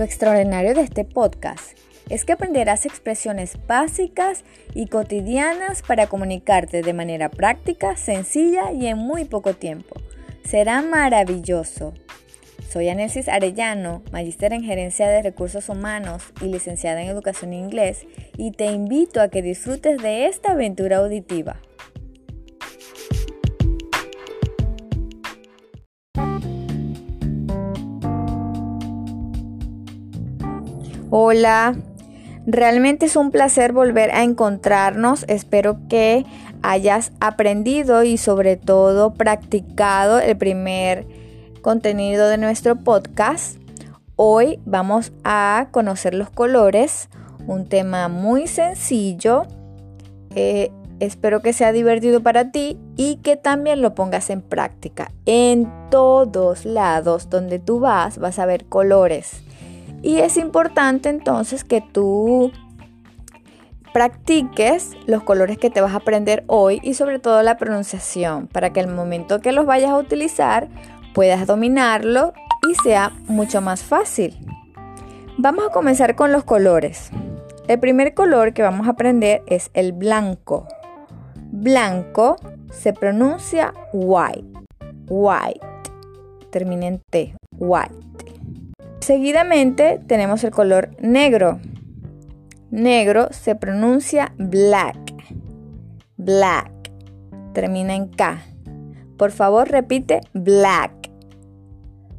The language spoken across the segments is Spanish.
Lo extraordinario de este podcast es que aprenderás expresiones básicas y cotidianas para comunicarte de manera práctica, sencilla y en muy poco tiempo. Será maravilloso. Soy Anesis Arellano, magíster en Gerencia de Recursos Humanos y licenciada en Educación Inglés, y te invito a que disfrutes de esta aventura auditiva. Hola, realmente es un placer volver a encontrarnos. Espero que hayas aprendido y sobre todo practicado el primer contenido de nuestro podcast. Hoy vamos a conocer los colores, un tema muy sencillo. Espero que sea divertido para ti y que también lo pongas en práctica. En todos lados donde tú vas vas a ver colores. Y es importante entonces que tú practiques los colores que te vas a aprender hoy y sobre todo la pronunciación para que el momento que los vayas a utilizar puedas dominarlo y sea mucho más fácil. Vamos a comenzar con los colores. El primer color que vamos a aprender es el blanco. Blanco se pronuncia white. White. Termina en T. White. Seguidamente tenemos el color negro. Negro se pronuncia black. Black. Termina en K. Por favor repite black.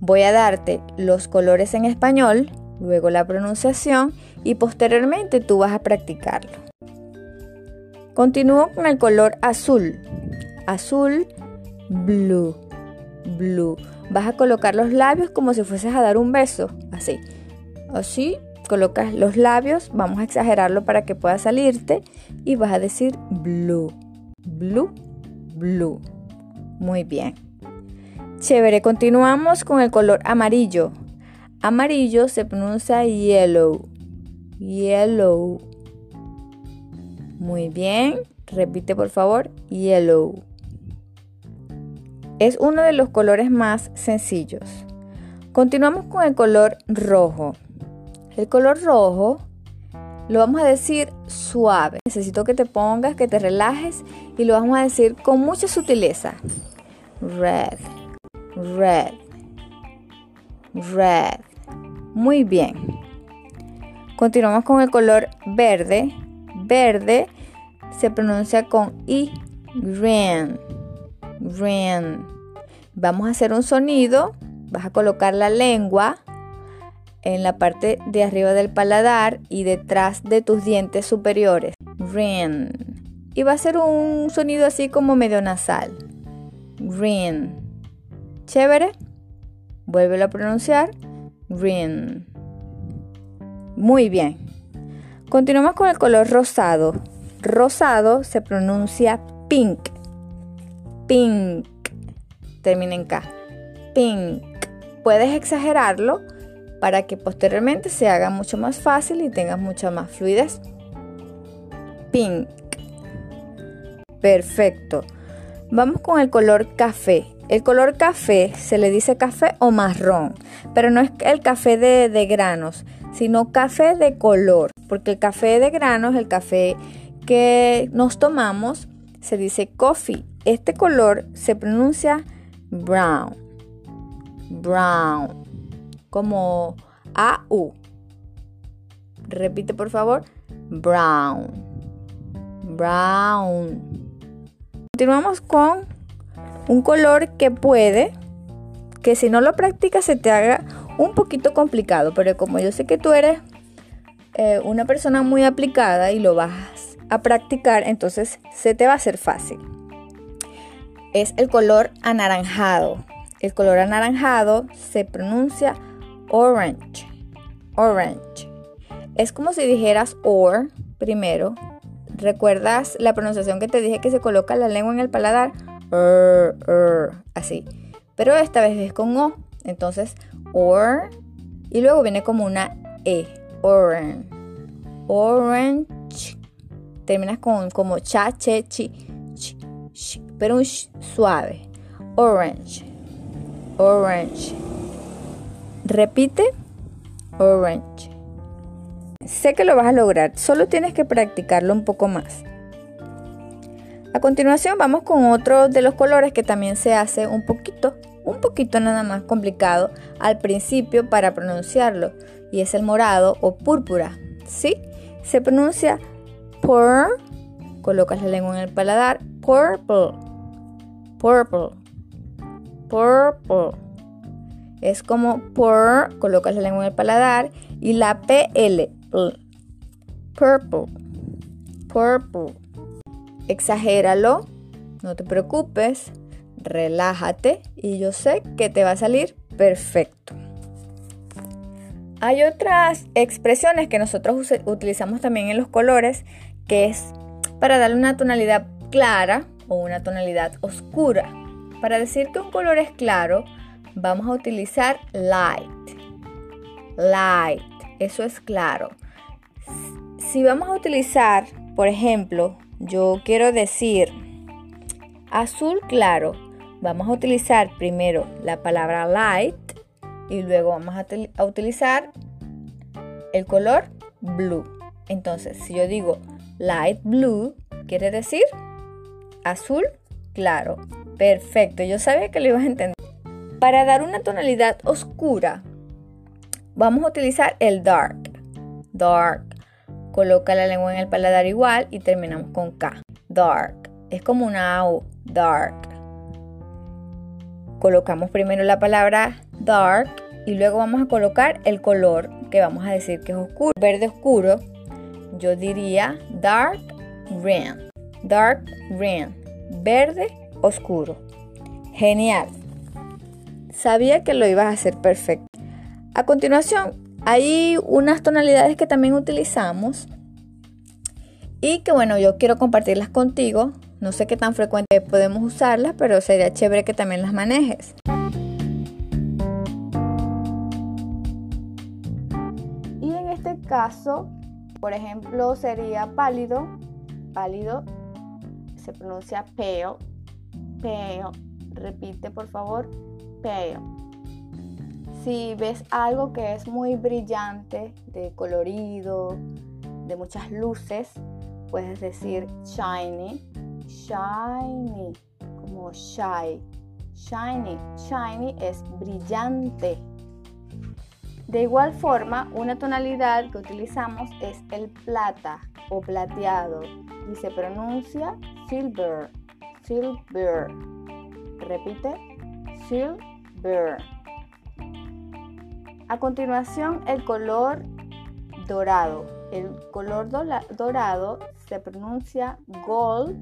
Voy a darte los colores en español, luego la pronunciación y posteriormente tú vas a practicarlo. Continúo con el color azul. Azul, blue, blue vas a colocar los labios como si fueses a dar un beso, así. Así, colocas los labios, vamos a exagerarlo para que pueda salirte y vas a decir blue, blue, blue. Muy bien. Chévere, continuamos con el color amarillo. Amarillo se pronuncia yellow, yellow. Muy bien, repite por favor, yellow. Es uno de los colores más sencillos. Continuamos con el color rojo. El color rojo lo vamos a decir suave. Necesito que te pongas, que te relajes y lo vamos a decir con mucha sutileza. Red, red, red. Muy bien. Continuamos con el color verde. Verde se pronuncia con I, green Vamos a hacer un sonido. Vas a colocar la lengua en la parte de arriba del paladar y detrás de tus dientes superiores. Ren. Y va a ser un sonido así como medio nasal. Ren. Chévere. Vuélvelo a pronunciar. Ren. Muy bien. Continuamos con el color rosado. Rosado se pronuncia pink pink. Termina en K. Pink. Puedes exagerarlo para que posteriormente se haga mucho más fácil y tengas mucha más fluidez. Pink. Perfecto. Vamos con el color café. El color café se le dice café o marrón, pero no es el café de, de, granos, sino café de color, porque el café de granos, el café que nos tomamos, se dice coffee este color se pronuncia brown. Brown. Como A-U. Repite por favor. Brown. Brown. Continuamos con un color que puede, que si no lo practicas se te haga un poquito complicado, pero como yo sé que tú eres eh, una persona muy aplicada y lo vas a practicar, entonces se te va a hacer fácil es el color anaranjado. El color anaranjado se pronuncia orange. Orange. Es como si dijeras or primero. ¿Recuerdas la pronunciación que te dije que se coloca la lengua en el paladar? así. Pero esta vez es con O. Entonces, or. Y luego viene como una E. Orange. Orange. Terminas con como cha, che, chi pero un suave. Orange. Orange. Repite. orange. Sé que lo vas a lograr, solo tienes que practicarlo un poco más. A continuación vamos con otro de los colores que también se hace un poquito, un poquito nada más complicado al principio para pronunciarlo y es el morado o púrpura. ¿Sí? Se pronuncia pur, colocas la lengua en el paladar, purple, purple, purple. Es como pur, colocas la lengua en el paladar y la PL, purple, purple. Exagéralo, no te preocupes, relájate y yo sé que te va a salir perfecto. Hay otras expresiones que nosotros utilizamos también en los colores que es para darle una tonalidad clara o una tonalidad oscura. Para decir que un color es claro, vamos a utilizar light. Light, eso es claro. Si vamos a utilizar, por ejemplo, yo quiero decir azul claro, vamos a utilizar primero la palabra light y luego vamos a, utilizar el color blue. Entonces, si yo digo light blue, quiere decir azul claro. Perfecto, yo sabía que lo ibas a entender. Para dar una tonalidad oscura, vamos a utilizar el dark. Dark. Coloca la lengua en el paladar igual y terminamos con K. Dark. Es como una O. Dark. Colocamos primero la palabra dark y luego vamos a colocar el color que vamos a decir que es oscuro. Verde oscuro, yo diría dark green. Dark green. Verde oscuro. Genial. Sabía que lo ibas a hacer perfecto. A continuación, hay unas tonalidades que también utilizamos y que bueno, yo quiero compartirlas contigo. No sé qué tan frecuente podemos usarlas, pero sería chévere que también las manejes. Y en este caso, por ejemplo, sería pálido. Pálido se pronuncia pale. Pale. Repite, por favor. Pale. Si ves algo que es muy brillante, de colorido, de muchas luces, puedes decir shiny, shiny, como shy, shiny, shiny es brillante. De igual forma, una tonalidad que utilizamos es el plata o plateado y se pronuncia silver, silver. Repite, silver. A continuación, el color dorado. El color dorado se pronuncia gold.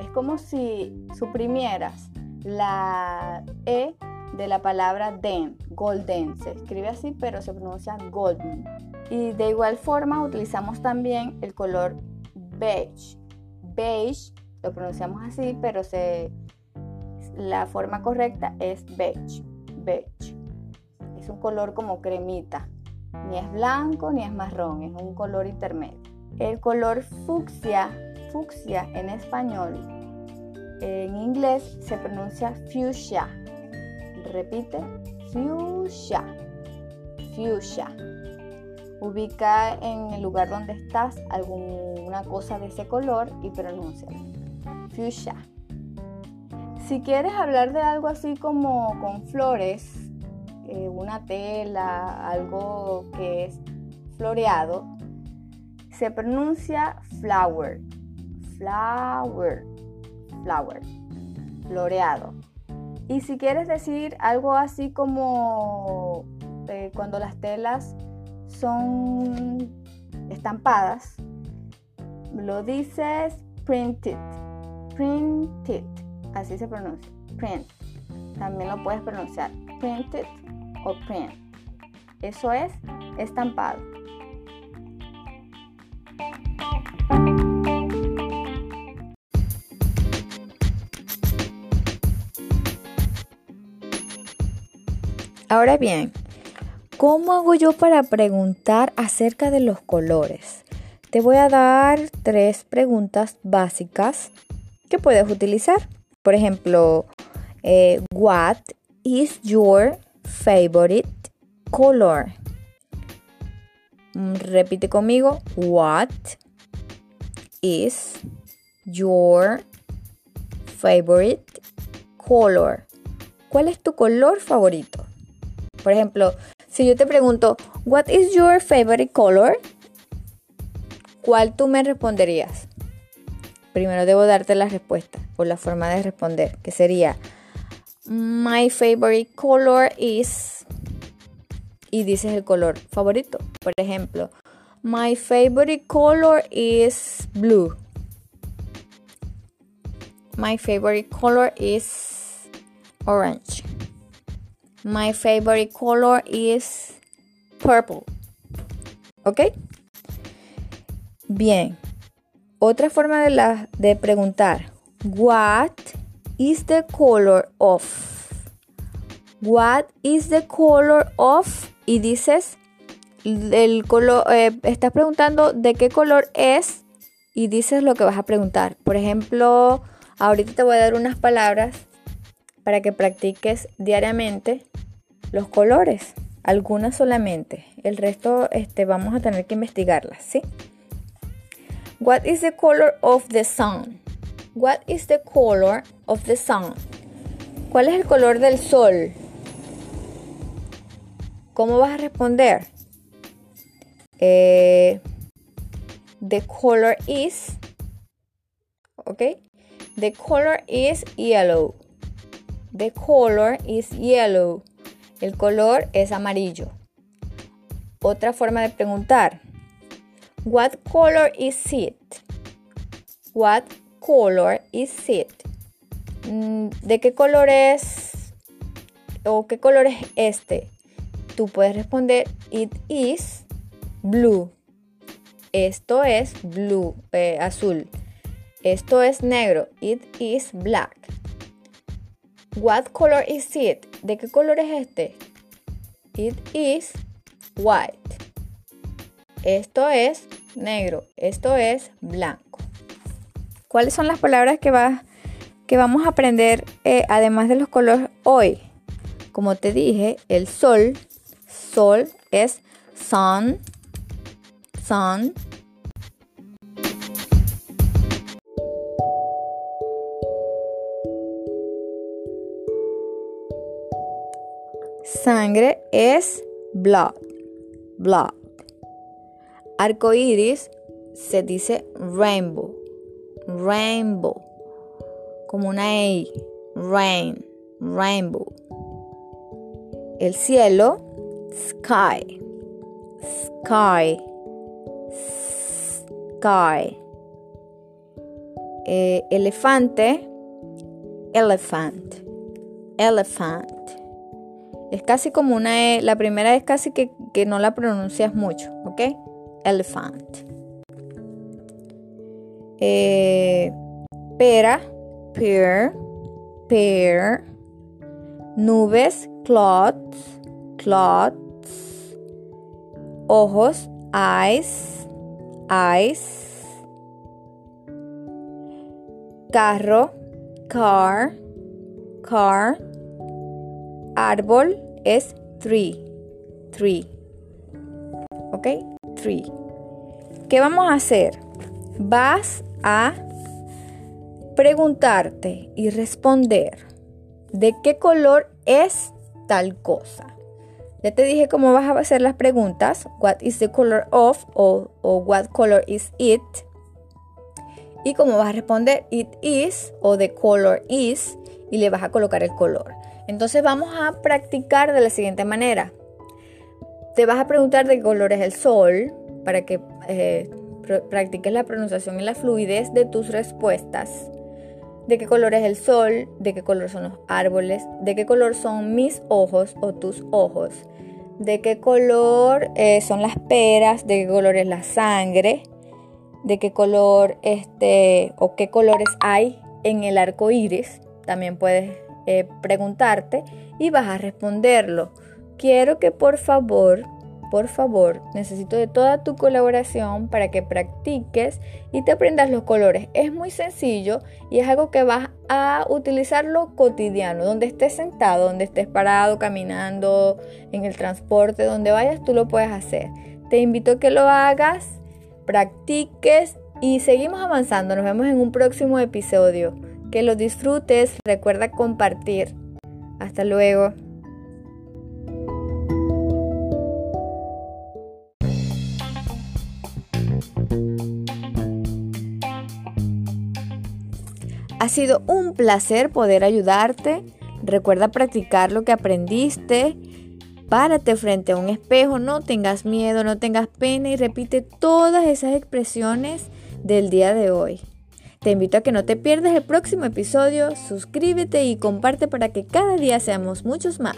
Es como si suprimieras la E de la palabra den, golden. Se escribe así, pero se pronuncia golden. Y de igual forma utilizamos también el color beige. Beige lo pronunciamos así, pero se, la forma correcta es beige. Beige un color como cremita. Ni es blanco ni es marrón, es un color intermedio. El color fucsia, fucsia en español, en inglés se pronuncia fuchsia. Repite, fuchsia, fuchsia. Ubica en el lugar donde estás alguna cosa de ese color y pronuncia. Fuchsia. Si quieres hablar de algo así como con flores, eh, una tela, algo que es floreado, se pronuncia flower, flower, flower, floreado. Y si quieres decir algo así como eh, cuando las telas son estampadas, lo dices printed, printed, así se pronuncia, print. También lo puedes pronunciar printed o print. Eso es estampado. Ahora bien, ¿cómo hago yo para preguntar acerca de los colores? Te voy a dar tres preguntas básicas que puedes utilizar. Por ejemplo, eh, what is your favorite color? Mm, repite conmigo. What is your favorite color? ¿Cuál es tu color favorito? Por ejemplo, si yo te pregunto, What is your favorite color? ¿Cuál tú me responderías? Primero debo darte la respuesta o la forma de responder, que sería My favorite color is y dices el color favorito. Por ejemplo, My favorite color is blue. My favorite color is orange. My favorite color is purple. ¿Ok? Bien. Otra forma de, la, de preguntar. What is the color of? What is the color of? Y dices el color, eh, estás preguntando de qué color es y dices lo que vas a preguntar. Por ejemplo, ahorita te voy a dar unas palabras para que practiques diariamente los colores algunas solamente. El resto este, vamos a tener que investigarlas, ¿sí? What is the color of the sun? What is the color of the sun? ¿Cuál es el color del sol? ¿Cómo vas a responder? Eh, the color is, ¿ok? The color is yellow. The color is yellow. El color es amarillo. Otra forma de preguntar. What color is it? What color is it? Mm, ¿De qué color es? ¿O qué color es este? Tú puedes responder It is blue. Esto es blue, eh, azul. Esto es negro. It is black. What color is it? ¿De qué color es este? It is white. Esto es negro. Esto es blanco. ¿Cuáles son las palabras que, que vamos a aprender eh, además de los colores hoy? Como te dije, el sol, sol es sun, sun, Sangre es blood, blood. Arco iris se dice rainbow, rainbow. Como una E, rain, rainbow. El cielo, sky, sky, sky. Eh, elefante, elephant, elephant. Es casi como una E. La primera es casi que, no la pronuncias mucho, ¿ok? Elephant. Eh, pera, pear, pear. Nubes, clouds, clouds. Ojos, eyes, eyes. Carro, car, car árbol es tree. Tree. ¿Ok? Tree. ¿Qué vamos a hacer? Vas a preguntarte y responder de qué color es tal cosa. Ya te dije cómo vas a hacer las preguntas. What is the color of o, what color is it? Y cómo vas a responder it is o the color is y le vas a colocar el color. Entonces vamos a practicar de la siguiente manera. Te vas a preguntar de qué color es el sol para que eh, practiques la pronunciación y la fluidez de tus respuestas. De qué color es el sol, de qué color son los árboles, de qué color son mis ojos o tus ojos, de qué color eh, son las peras, de qué color es la sangre, de qué color este o qué colores hay en el arco iris. También puedes eh, preguntarte y vas a responderlo. Quiero que por favor por favor, necesito de toda tu colaboración para que practiques y te aprendas los colores. Es muy sencillo y es algo que vas a utilizarlo cotidiano, donde estés sentado, donde estés parado, caminando, en el transporte, donde vayas, tú lo puedes hacer. Te invito a que lo hagas, practiques y seguimos avanzando. Nos vemos en un próximo episodio. Que lo disfrutes, recuerda compartir. Hasta luego. Ha sido un placer poder ayudarte. Recuerda practicar lo que aprendiste. Párate frente a un espejo, no tengas miedo, no tengas pena y repite todas esas expresiones del día de hoy. Te invito a que no te pierdas el próximo episodio, suscríbete y comparte para que cada día seamos muchos más.